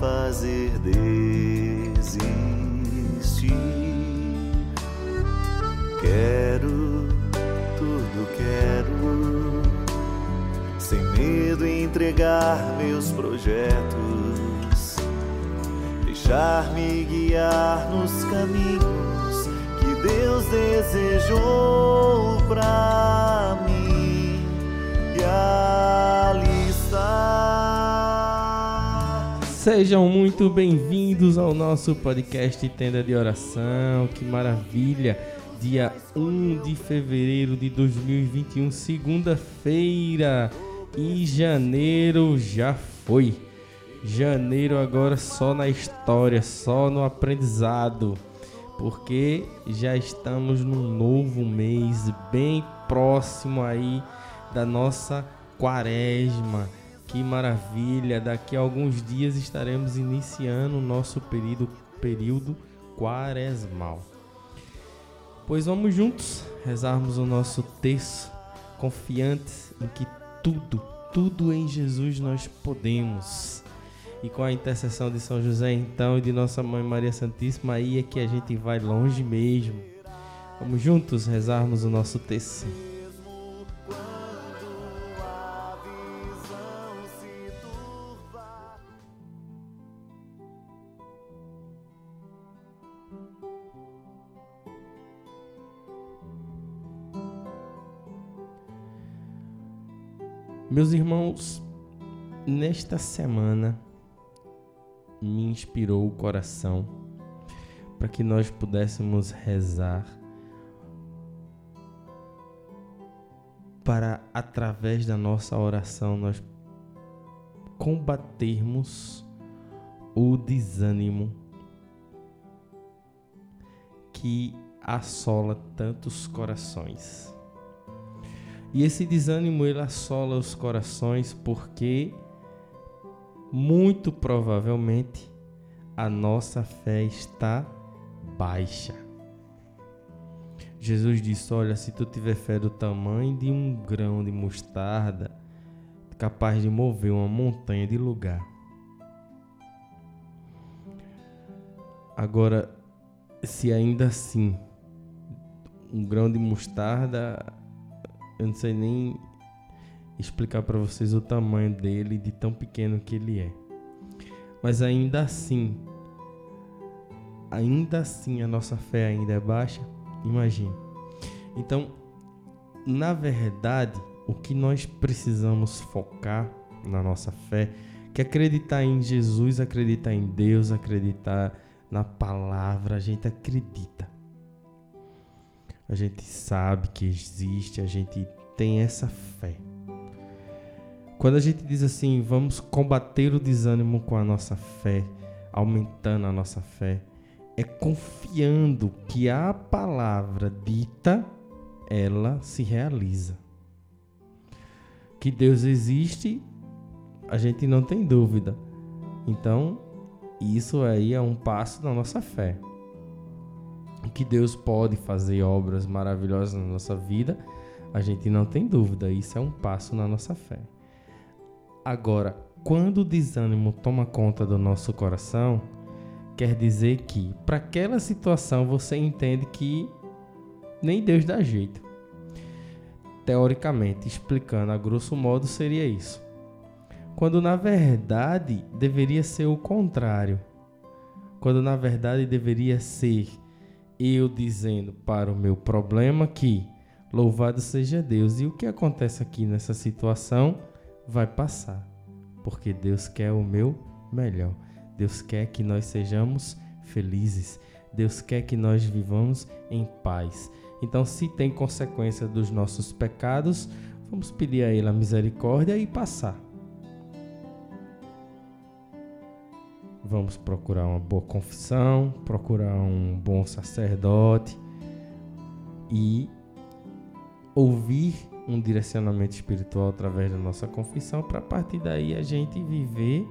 fazer desistir. Quero, tudo quero, sem medo entregar meus projetos, deixar-me guiar nos caminhos que Deus desejou pra mim. E Sejam muito bem-vindos ao nosso podcast Tenda de Oração. Que maravilha! Dia 1 de fevereiro de 2021, segunda-feira. E janeiro já foi. Janeiro agora só na história, só no aprendizado. Porque já estamos num novo mês bem próximo aí da nossa quaresma. Que maravilha! Daqui a alguns dias estaremos iniciando o nosso período, período quaresmal. Pois vamos juntos rezarmos o nosso texto, confiantes em que tudo, tudo em Jesus nós podemos. E com a intercessão de São José, então, e de Nossa Mãe Maria Santíssima, aí é que a gente vai longe mesmo. Vamos juntos rezarmos o nosso texto. Meus irmãos, nesta semana me inspirou o coração para que nós pudéssemos rezar para através da nossa oração nós combatermos o desânimo que assola tantos corações. E esse desânimo ele assola os corações porque muito provavelmente a nossa fé está baixa. Jesus disse: Olha, se tu tiver fé do tamanho de um grão de mostarda, capaz de mover uma montanha de lugar. Agora, se ainda assim um grão de mostarda eu não sei nem explicar para vocês o tamanho dele, de tão pequeno que ele é. Mas ainda assim, ainda assim a nossa fé ainda é baixa. Imagine. Então, na verdade, o que nós precisamos focar na nossa fé, que acreditar em Jesus, acreditar em Deus, acreditar na palavra, a gente acredita a gente sabe que existe, a gente tem essa fé. Quando a gente diz assim, vamos combater o desânimo com a nossa fé, aumentando a nossa fé, é confiando que a palavra dita ela se realiza. Que Deus existe, a gente não tem dúvida. Então, isso aí é um passo na nossa fé que Deus pode fazer obras maravilhosas na nossa vida, a gente não tem dúvida, isso é um passo na nossa fé. Agora, quando o desânimo toma conta do nosso coração, quer dizer que para aquela situação você entende que nem Deus dá jeito. Teoricamente, explicando a grosso modo, seria isso. Quando na verdade deveria ser o contrário. Quando na verdade deveria ser eu dizendo para o meu problema que louvado seja Deus. E o que acontece aqui nessa situação vai passar, porque Deus quer o meu melhor. Deus quer que nós sejamos felizes. Deus quer que nós vivamos em paz. Então, se tem consequência dos nossos pecados, vamos pedir a Ele a misericórdia e passar. Vamos procurar uma boa confissão, procurar um bom sacerdote e ouvir um direcionamento espiritual através da nossa confissão para a partir daí a gente viver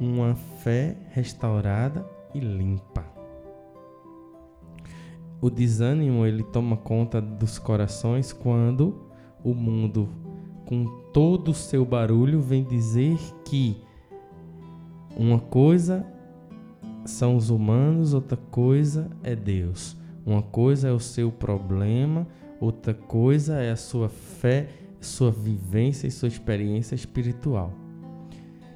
uma fé restaurada e limpa. O desânimo ele toma conta dos corações quando o mundo com todo o seu barulho, vem dizer que uma coisa são os humanos, outra coisa é Deus. Uma coisa é o seu problema, outra coisa é a sua fé, sua vivência e sua experiência espiritual.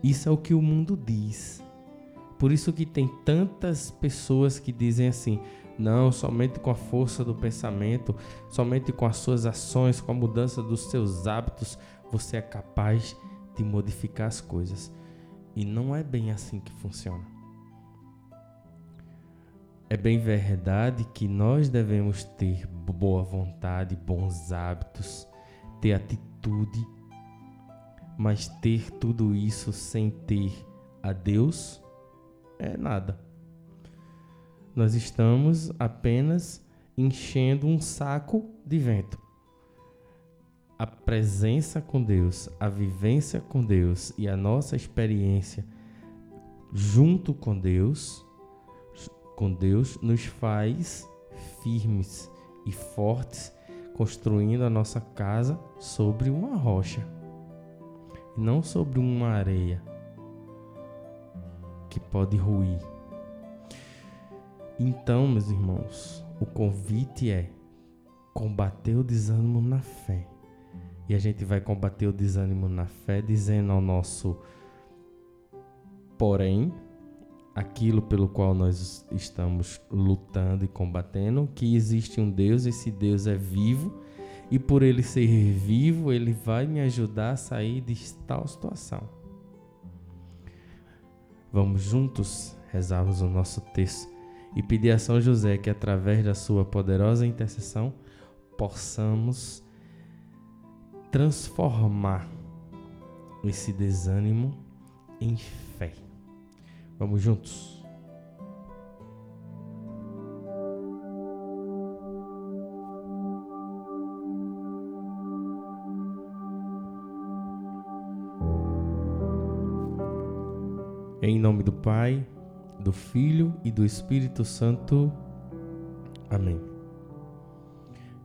Isso é o que o mundo diz. Por isso que tem tantas pessoas que dizem assim: não, somente com a força do pensamento, somente com as suas ações, com a mudança dos seus hábitos, você é capaz de modificar as coisas. E não é bem assim que funciona. É bem verdade que nós devemos ter boa vontade, bons hábitos, ter atitude, mas ter tudo isso sem ter a Deus é nada. Nós estamos apenas enchendo um saco de vento. A presença com Deus, a vivência com Deus e a nossa experiência junto com Deus, com Deus nos faz firmes e fortes, construindo a nossa casa sobre uma rocha, não sobre uma areia que pode ruir. Então, meus irmãos, o convite é combater o desânimo na fé. E a gente vai combater o desânimo na fé dizendo ao nosso porém, aquilo pelo qual nós estamos lutando e combatendo, que existe um Deus, esse Deus é vivo, e por ele ser vivo, ele vai me ajudar a sair de tal situação. Vamos juntos rezarmos o nosso texto e pedir a São José que, através da sua poderosa intercessão, possamos transformar esse desânimo em fé. Vamos juntos? Em nome do Pai, do Filho e do Espírito Santo. Amém.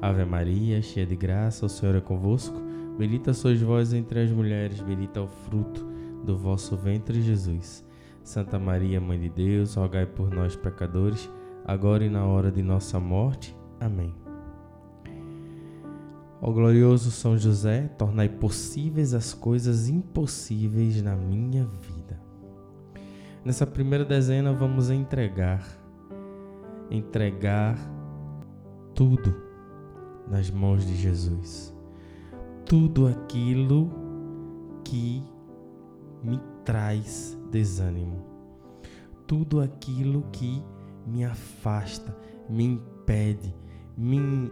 Ave Maria, cheia de graça, o Senhor é convosco. Bendita sois vós entre as mulheres, bendito é o fruto do vosso ventre, Jesus. Santa Maria, Mãe de Deus, rogai por nós, pecadores, agora e na hora de nossa morte. Amém. Ó glorioso São José, tornai possíveis as coisas impossíveis na minha vida. Nessa primeira dezena vamos entregar, entregar tudo nas mãos de Jesus. Tudo aquilo que me traz desânimo. Tudo aquilo que me afasta, me impede, me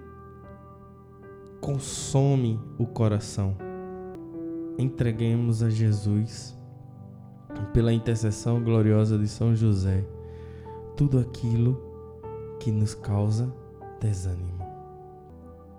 consome o coração. Entreguemos a Jesus pela intercessão gloriosa de São José, tudo aquilo que nos causa desânimo.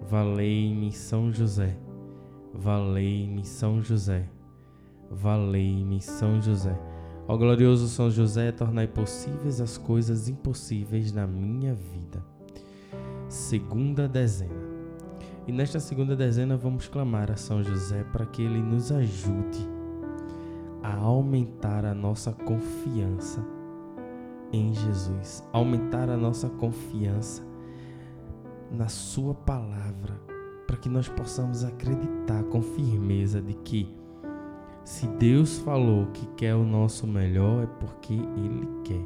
valei-me São José, valei-me São José, valei-me São José. Ó glorioso São José, tornai possíveis as coisas impossíveis na minha vida. Segunda dezena. E nesta segunda dezena vamos clamar a São José para que ele nos ajude a aumentar a nossa confiança em Jesus, aumentar a nossa confiança na Sua palavra, para que nós possamos acreditar com firmeza de que se Deus falou que quer o nosso melhor, é porque Ele quer.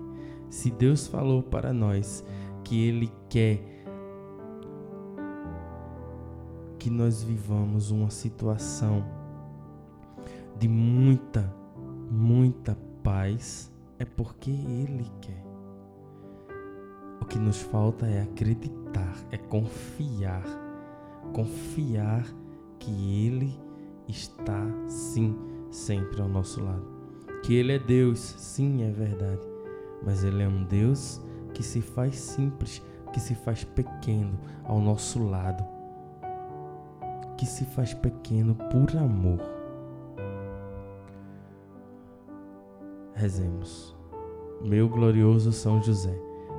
Se Deus falou para nós que Ele quer que nós vivamos uma situação de muita, muita paz, é porque Ele quer. Que nos falta é acreditar, é confiar, confiar que Ele está sim sempre ao nosso lado. Que Ele é Deus, sim, é verdade, mas Ele é um Deus que se faz simples, que se faz pequeno ao nosso lado, que se faz pequeno por amor. Rezemos. Meu glorioso São José,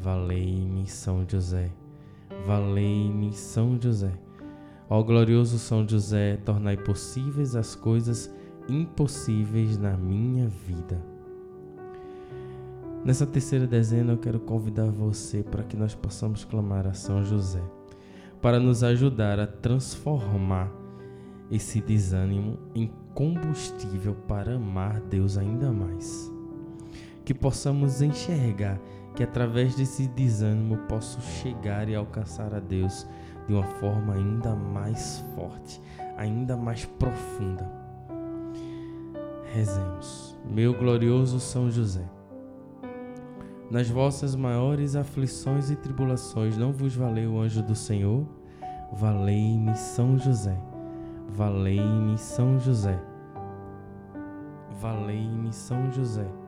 valei-me São José, valei-me São José. Ó glorioso São José, tornai possíveis as coisas impossíveis na minha vida. Nessa terceira dezena, eu quero convidar você para que nós possamos clamar a São José, para nos ajudar a transformar esse desânimo em combustível para amar Deus ainda mais. Que possamos enxergar que através desse desânimo posso chegar e alcançar a Deus de uma forma ainda mais forte, ainda mais profunda. Rezemos, meu glorioso São José. Nas vossas maiores aflições e tribulações não vos valeu o anjo do Senhor? Valei-me São José. Valei-me São José. Valei-me São José.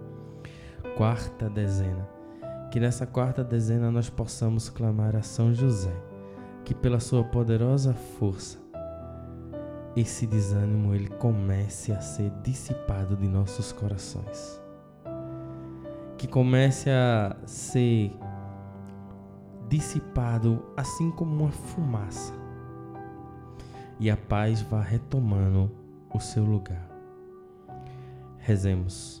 Quarta dezena. Que nessa quarta dezena nós possamos clamar a São José, que pela sua poderosa força esse desânimo ele comece a ser dissipado de nossos corações. Que comece a ser dissipado assim como uma fumaça. E a paz vá retomando o seu lugar. Rezemos.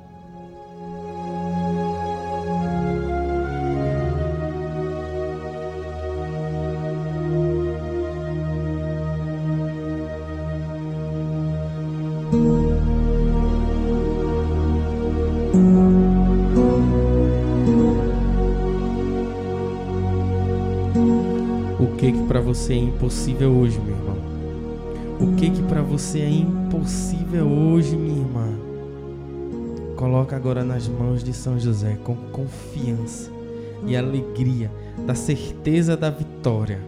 Você é impossível hoje, meu irmão? O que que para você é impossível hoje, minha irmã? Coloca agora nas mãos de São José com confiança e alegria, da certeza da vitória.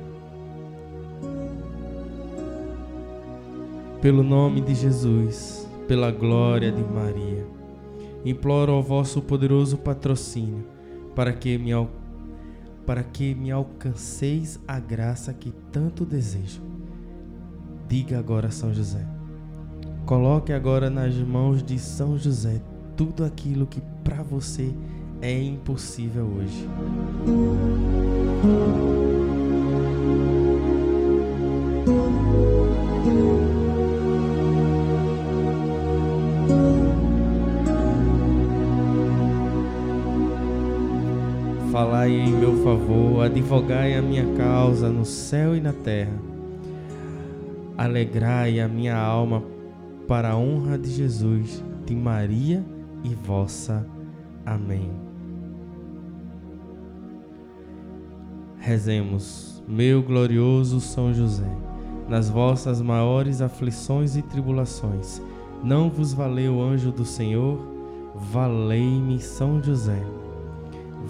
Pelo nome de Jesus, pela glória de Maria, imploro ao vosso poderoso patrocínio para que me para que me alcanceis a graça que tanto desejo. Diga agora São José. Coloque agora nas mãos de São José tudo aquilo que para você é impossível hoje. Falai em meu favor, advogai a minha causa no céu e na terra. Alegrai a minha alma para a honra de Jesus, de Maria e vossa. Amém. Rezemos, meu glorioso São José, nas vossas maiores aflições e tribulações, não vos valeu o anjo do Senhor? Valei-me São José.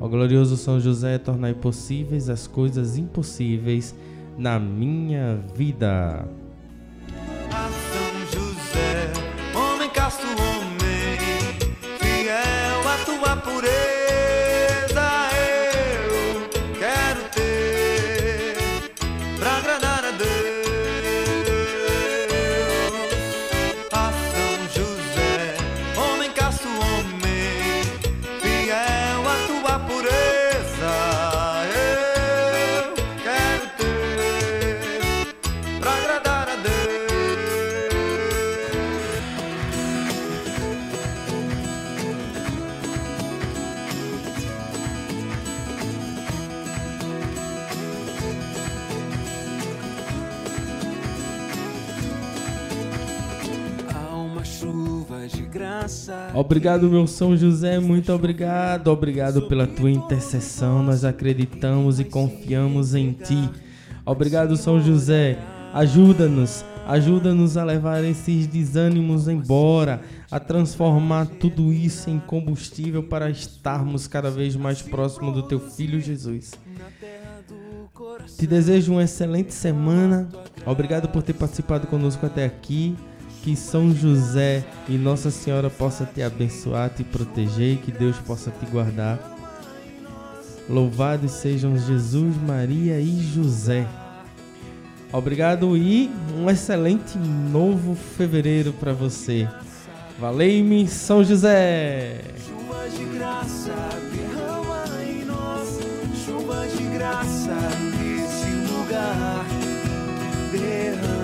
Ó glorioso São José, tornai possíveis as coisas impossíveis na minha vida. A São José, homem casto, homem fiel à tua pureza, Obrigado, meu São José, muito obrigado. Obrigado pela tua intercessão. Nós acreditamos e confiamos em ti. Obrigado, São José. Ajuda-nos, ajuda-nos a levar esses desânimos embora, a transformar tudo isso em combustível para estarmos cada vez mais próximo do teu filho Jesus. Te desejo uma excelente semana. Obrigado por ter participado conosco até aqui. Que São José e Nossa Senhora possa te abençoar, te proteger que Deus possa te guardar. Louvados sejam Jesus, Maria e José. Obrigado e um excelente novo fevereiro para você. Valeu-me, São José! Chuva de graça derrama em nós, chuva de graça nesse lugar derrama.